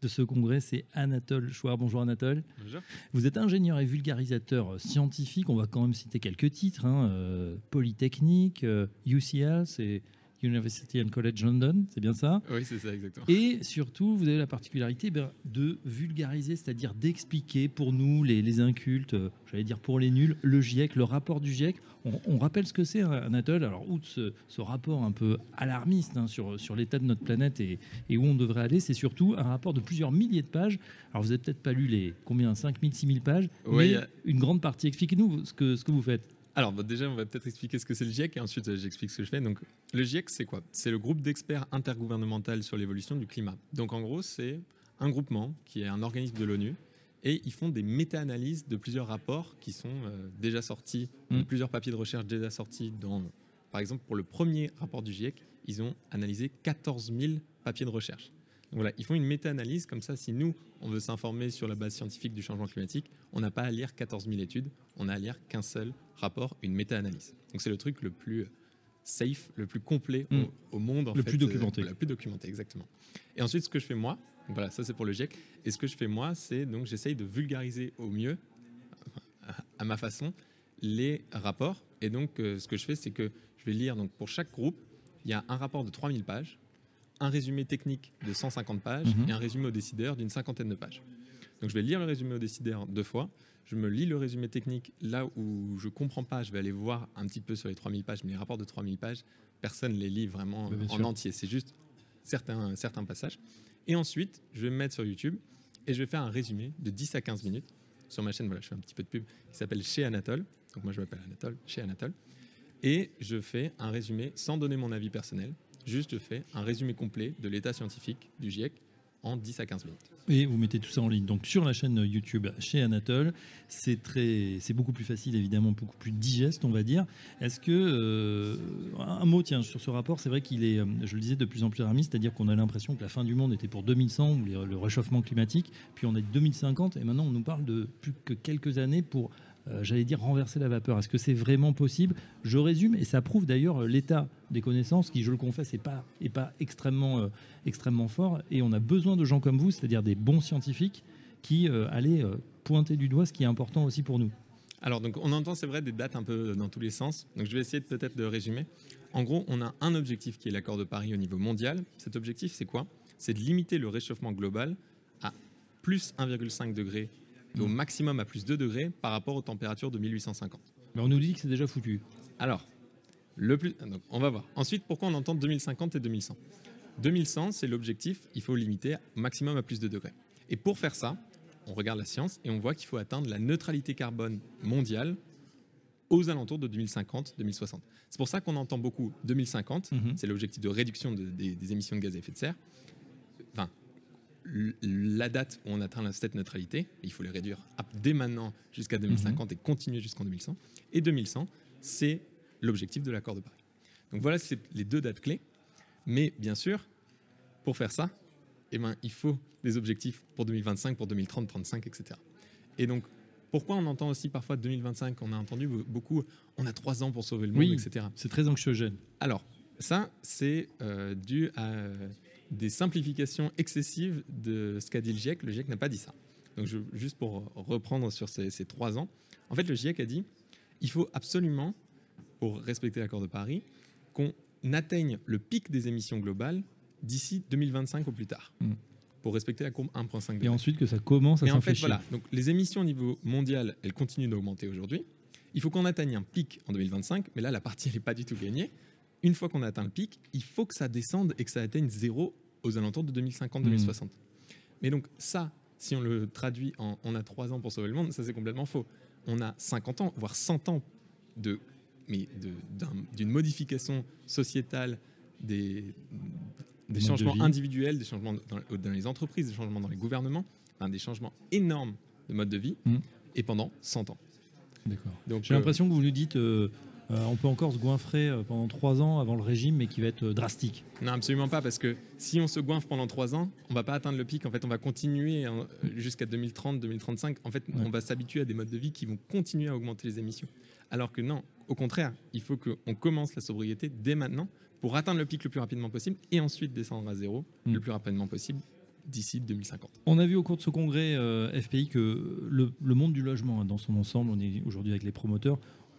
de ce congrès, c'est Anatole Chouard. Bonjour Anatole. Bonjour. Vous êtes ingénieur et vulgarisateur scientifique. On va quand même citer quelques titres. Hein. Euh, Polytechnique, euh, UCL, c'est University and College London, c'est bien ça? Oui, c'est ça, exactement. Et surtout, vous avez la particularité ben, de vulgariser, c'est-à-dire d'expliquer pour nous, les, incultes, euh, j'allais dire pour les nuls, le GIEC, le rapport du GIEC. On, rappelle ce que c'est, hein, Anatole. Alors, outre ce, ce, rapport un peu alarmiste hein, sur, sur l'état de notre planète et, et où on devrait aller, c'est surtout un rapport de plusieurs milliers de pages. Alors, vous n'avez peut-être pas lu les combien? 5000, 6000 pages, mais une grande partie. Expliquez-nous ce que, ce que vous faites. Alors déjà, on va peut-être expliquer ce que c'est le GIEC et ensuite euh, j'explique ce que je fais. Donc le GIEC, c'est quoi? C'est le groupe d'experts intergouvernemental sur l'évolution du climat. Donc en gros, c'est un groupement qui est un organisme de l'ONU et ils font des méta-analyses de plusieurs rapports qui sont euh, déjà sortis, mm. plusieurs papiers de recherche déjà sortis dans, par exemple, pour le premier rapport du GIEC, ils ont analysé 14 000 papiers de recherche voilà, ils font une méta-analyse, comme ça, si nous, on veut s'informer sur la base scientifique du changement climatique, on n'a pas à lire 14 000 études, on a à lire qu'un seul rapport, une méta-analyse. Donc c'est le truc le plus safe, le plus complet au, hmm. monde. En le plus documenté. le plus documenté, exactement. Et ensuite, ce que je fais moi, voilà, ça c'est pour le GIEC, et ce que je fais moi, c'est donc j'essaye de vulgariser au mieux, à ma façon, les rapports. Et donc, euh, ce que je fais, c'est que je vais lire, donc pour chaque groupe, il y a un rapport de 3000 pages un résumé technique de 150 pages mhm. et un résumé au décideur d'une cinquantaine de pages. Donc je vais lire le résumé au décideur deux fois. Je me lis le résumé technique là où je comprends pas. Je vais aller voir un petit peu sur les 3000 pages, mais les rapports de 3000 pages, personne ne les lit vraiment en entier. C'est juste certains, certains passages. Et ensuite, je vais me mettre sur YouTube et je vais faire un résumé de 10 à 15 minutes. Sur ma chaîne, voilà, je fais un petit peu de pub qui s'appelle Chez Anatole. Donc moi, je m'appelle Anatole, chez Anatole. Et je fais un résumé sans donner mon avis personnel. Juste, je fais un résumé complet de l'état scientifique du GIEC en 10 à 15 minutes. Et vous mettez tout ça en ligne. Donc sur la chaîne YouTube chez Anatole, c'est très, c'est beaucoup plus facile évidemment, beaucoup plus digeste, on va dire. Est-ce que euh, un mot tiens sur ce rapport, c'est vrai qu'il est, je le disais, de plus en plus alarmiste, c'est-à-dire qu'on a l'impression que la fin du monde était pour 2100 ou le réchauffement climatique, puis on est 2050 et maintenant on nous parle de plus que quelques années pour j'allais dire, renverser la vapeur. Est-ce que c'est vraiment possible? Je résume, et ça prouve d'ailleurs l'état des connaissances, qui, je le confesse, n'est pas, euh, extrêmement fort. Et on a besoin de gens comme vous, c'est-à-dire des bons scientifiques, qui euh, allaient pointer du doigt ce qui est important aussi pour nous. Alors, donc, on entend, c'est vrai, des dates un peu dans tous les sens. Donc, je vais essayer peut-être de résumer. En gros, on a un objectif qui est l'accord de Paris au niveau mondial. Cet objectif, c'est quoi? C'est de limiter le réchauffement global à plus 1,5 degré au maximum à plus 2 degrés par rapport aux températures de 1850. Mais on nous dit que c'est déjà foutu. Alors, le plus, on va voir. Ensuite, pourquoi on entend 2050 et 2100 2100, c'est l'objectif, il faut limiter au maximum à plus de degrés. Et pour faire ça, on regarde la science et on voit qu'il faut atteindre la neutralité carbone mondiale aux alentours de 2050-2060. C'est pour ça qu'on entend beaucoup 2050, mhm. c'est l'objectif de réduction des, des, émissions de gaz à effet de serre. Enfin, la date où on atteint cette neutralité, il faut les réduire dès maintenant jusqu'à 2050 mhm. et continuer jusqu'en 2100. Et 2100, c'est l'objectif de l'accord de Paris. Donc voilà, c'est les deux dates clés. Mais bien sûr, pour faire ça, eh ben, il faut des objectifs pour 2025, pour 2030, 2035, etc. Et donc, pourquoi on entend aussi parfois 2025 On a entendu beaucoup, on a trois ans pour sauver le monde, etc. C'est très anxiogène. Alors, ça, c'est euh, dû à des simplifications excessives de ce qu'a dit le GIEC. Le GIEC n'a pas dit ça. Donc, juste pour reprendre sur ces, trois ans, en fait, le GIEC a dit il faut absolument, pour respecter l'accord de Paris, qu'on atteigne le pic des émissions globales d'ici 2025 au plus tard. Hmm. Pour respecter la courbe 1,5 degré. Et ensuite que ça commence à Et en fait, voilà. Donc, les émissions au niveau mondial, elles continuent d'augmenter aujourd'hui. Il faut qu'on atteigne un pic en 2025, mais là, la partie, n'est pas du tout gagnée une fois qu'on a atteint le pic, il faut que ça descende et que ça atteigne zéro aux alentours de 2050-2060. Hmm. Mais donc ça, si on le traduit en on a 3 ans pour sauver le monde, ça c'est complètement faux. On a 50 ans, voire 100 ans de, mais d'une modification sociétale des, des changements individuels, des changements dans, les entreprises, des changements dans les gouvernements, des changements énormes de mode de vie, hmm. et pendant 100 ans. D'accord. J'ai l'impression que vous nous dites, euh, euh, on peut encore se goinfrer euh, pendant trois ans avant le régime, mais qui va être euh, drastique. Non, absolument pas, parce que si on se goinfre pendant trois ans, on va pas atteindre le pic. En fait, on va continuer hein, jusqu'à 2030, 2035. En fait, Ouais. on va s'habituer à des modes de vie qui vont continuer à augmenter les émissions. Alors que non, au contraire, il faut qu'on commence la sobriété dès maintenant pour atteindre le pic le plus rapidement possible et ensuite descendre à zéro Mm. le plus rapidement possible d'ici 2050. On a vu au cours de ce congrès euh, FPI que le, le monde du logement, hein, dans son ensemble, on est aujourd'hui avec les promoteurs,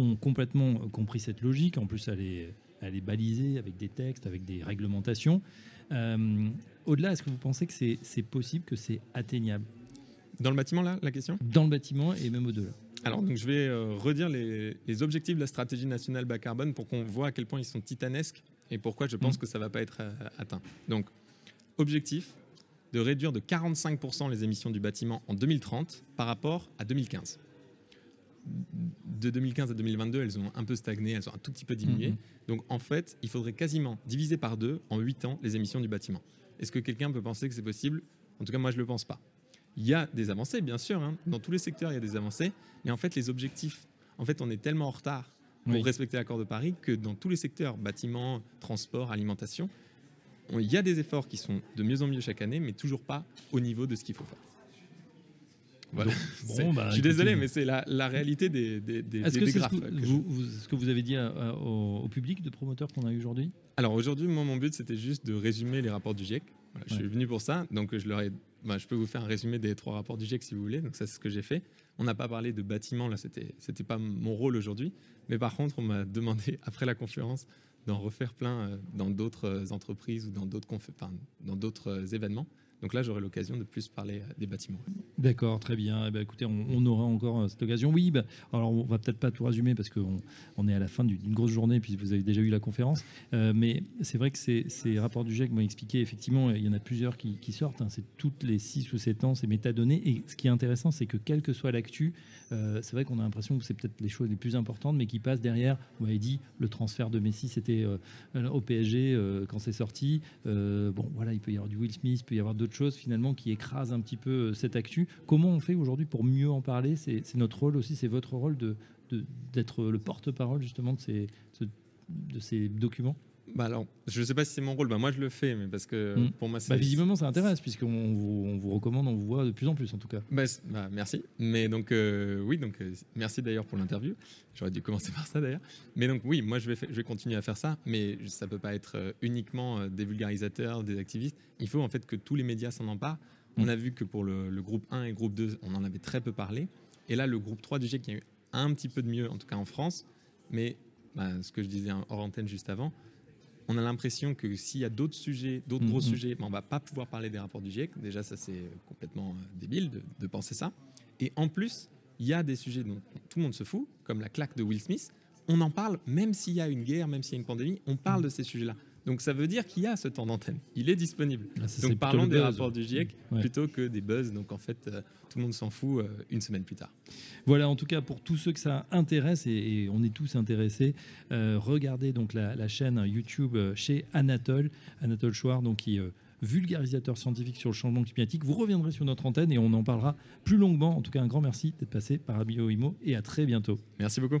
ont complètement compris cette logique. En plus, elle est, elle est balisée avec des textes, avec des réglementations. Euh, Au-delà, est-ce que vous pensez que c'est possible, que c'est atteignable? Dans le bâtiment, là, la question? Dans le bâtiment et même au-delà Alors, donc, je vais euh, redire les, les objectifs de la stratégie nationale bas carbone pour qu'on voit à quel point ils sont titanesques et pourquoi je pense Mm. que ça ne va pas être euh, atteint. Donc, objectif de réduire de 45% les émissions du bâtiment en 2030 par rapport à 2015. De 2015 à 2022, elles ont un peu stagné, elles ont un tout petit peu diminué. Mhm. Donc, en fait, il faudrait quasiment diviser par deux en 8 ans les émissions du bâtiment. Est-ce que quelqu'un peut penser que c'est possible? En tout cas, moi, je ne le pense pas. Il y a des avancées, bien sûr. hein. Dans tous les secteurs, il y a des avancées. Mais en fait, les objectifs, en fait, on est tellement en retard pour Oui. respecter l'accord de Paris que dans tous les secteurs, bâtiments, transport, alimentation, on- il y a des efforts qui sont de mieux en mieux chaque année, mais toujours pas au niveau de ce qu'il faut faire. Voilà. Bon, C'est- bah, je suis désolé, mais c'est la, la réalité des, des, des- Est-ce des- que des graphes. que que vous, vous- ce que vous avez dit à- à- au, au public de promoteurs qu'on a eu aujourd'hui? Alors aujourd'hui, moi, mon but, c'était juste de résumer les rapports du GIEC. Voilà, je suis venu pour ça, donc je leur ai, bah, je peux vous faire un résumé des trois rapports du GIEC si vous voulez. Donc ça, c'est ce que j'ai fait. On n'a pas parlé de bâtiments, là, c'était, c'était pas mon rôle aujourd'hui. Mais par contre, on m'a demandé après la conférence d'en refaire plein euh, dans d'autres euh, entreprises ou dans d'autres, confé- enfin, dans d'autres euh, événements. Donc là, j'aurai l'occasion de plus parler euh, des bâtiments. D'accord, très bien. Eh ben, écoutez, on, aura encore euh, cette occasion. Oui, bah, alors on va peut-être pas tout résumer parce qu'on on est à la fin du- d'une grosse journée, puis vous avez déjà eu la conférence. Euh, mais c'est vrai que ces, ces rapports du GIEC m'ont expliqué, effectivement, il y en a plusieurs qui, sortent. hein. c'est toutes les 6 ou 7 ans, c'est métadonnées. Et ce qui est intéressant, c'est que quelle que soit l'actu, c'est vrai qu'on a l'impression que c'est peut-être les choses les plus importantes, mais qui passent derrière. Vous m'avez dit, le transfert de Messi, c'était au PSG quand c'est sorti. Bon, voilà, il peut y avoir du Will Smith, il peut y avoir d'autres choses finalement qui écrasent un petit peu euh, cette actu. Comment on fait aujourd'hui pour mieux en parler? C'est notre rôle aussi, c'est votre rôle d'être le porte-parole justement de ces documents? Bah alors, je ne sais pas si c'est mon rôle. Bah moi, je le fais, mais parce que Mm. pour moi, c'est bah, Visiblement, ça intéresse puisqu'on vous, on vous recommande, on vous voit de plus en plus en tout cas. Bah, bah, merci. Mais donc, euh, oui, donc, euh, merci d'ailleurs pour l'interview. J'aurais dû commencer par ça d'ailleurs. Mais donc, oui, moi, je vais, fa- je vais continuer à faire ça. Mais ça peut pas être euh, uniquement des vulgarisateurs, des activistes. Il faut en fait que tous les médias s'en emparent. On Mm. a vu que pour le, le groupe 1 et le groupe 2, on en avait très peu parlé. Et là, le groupe 3 du GIEC, y a eu un petit peu de mieux, en tout cas en France. Mais bah, ce que je disais hors antenne juste avant, on a l'impression que s'il y a d'autres sujets, d'autres gros Mhm. sujets, ben, on va pas pouvoir parler des rapports du GIEC. Déjà, ça c'est complètement euh, débile de, de penser ça. Et en plus, il y a des sujets dont tout le monde se fout, comme la claque de Will Smith. On en parle, même s'il y a une guerre, même s'il y a une pandémie, on parle de ces sujets-là. Donc ça veut dire qu'il y a ce temps d'antenne. Il est disponible. Là, ça, Donc parlons des buzz. rapports du GIEC Ouais. plutôt que des buzz. Donc en fait, euh, tout le monde s'en fout euh, une semaine plus tard. Voilà, en tout cas, pour tous ceux que ça intéresse, et, et on est tous intéressés, euh, regardez donc la, la chaîne YouTube chez Anatole, Anatole Chouard, donc qui est vulgarisateur scientifique sur le changement climatique. Vous reviendrez sur notre antenne et on en parlera plus longuement. En tout cas, un grand merci d'être passé par Abio Imo et à très bientôt. Merci beaucoup.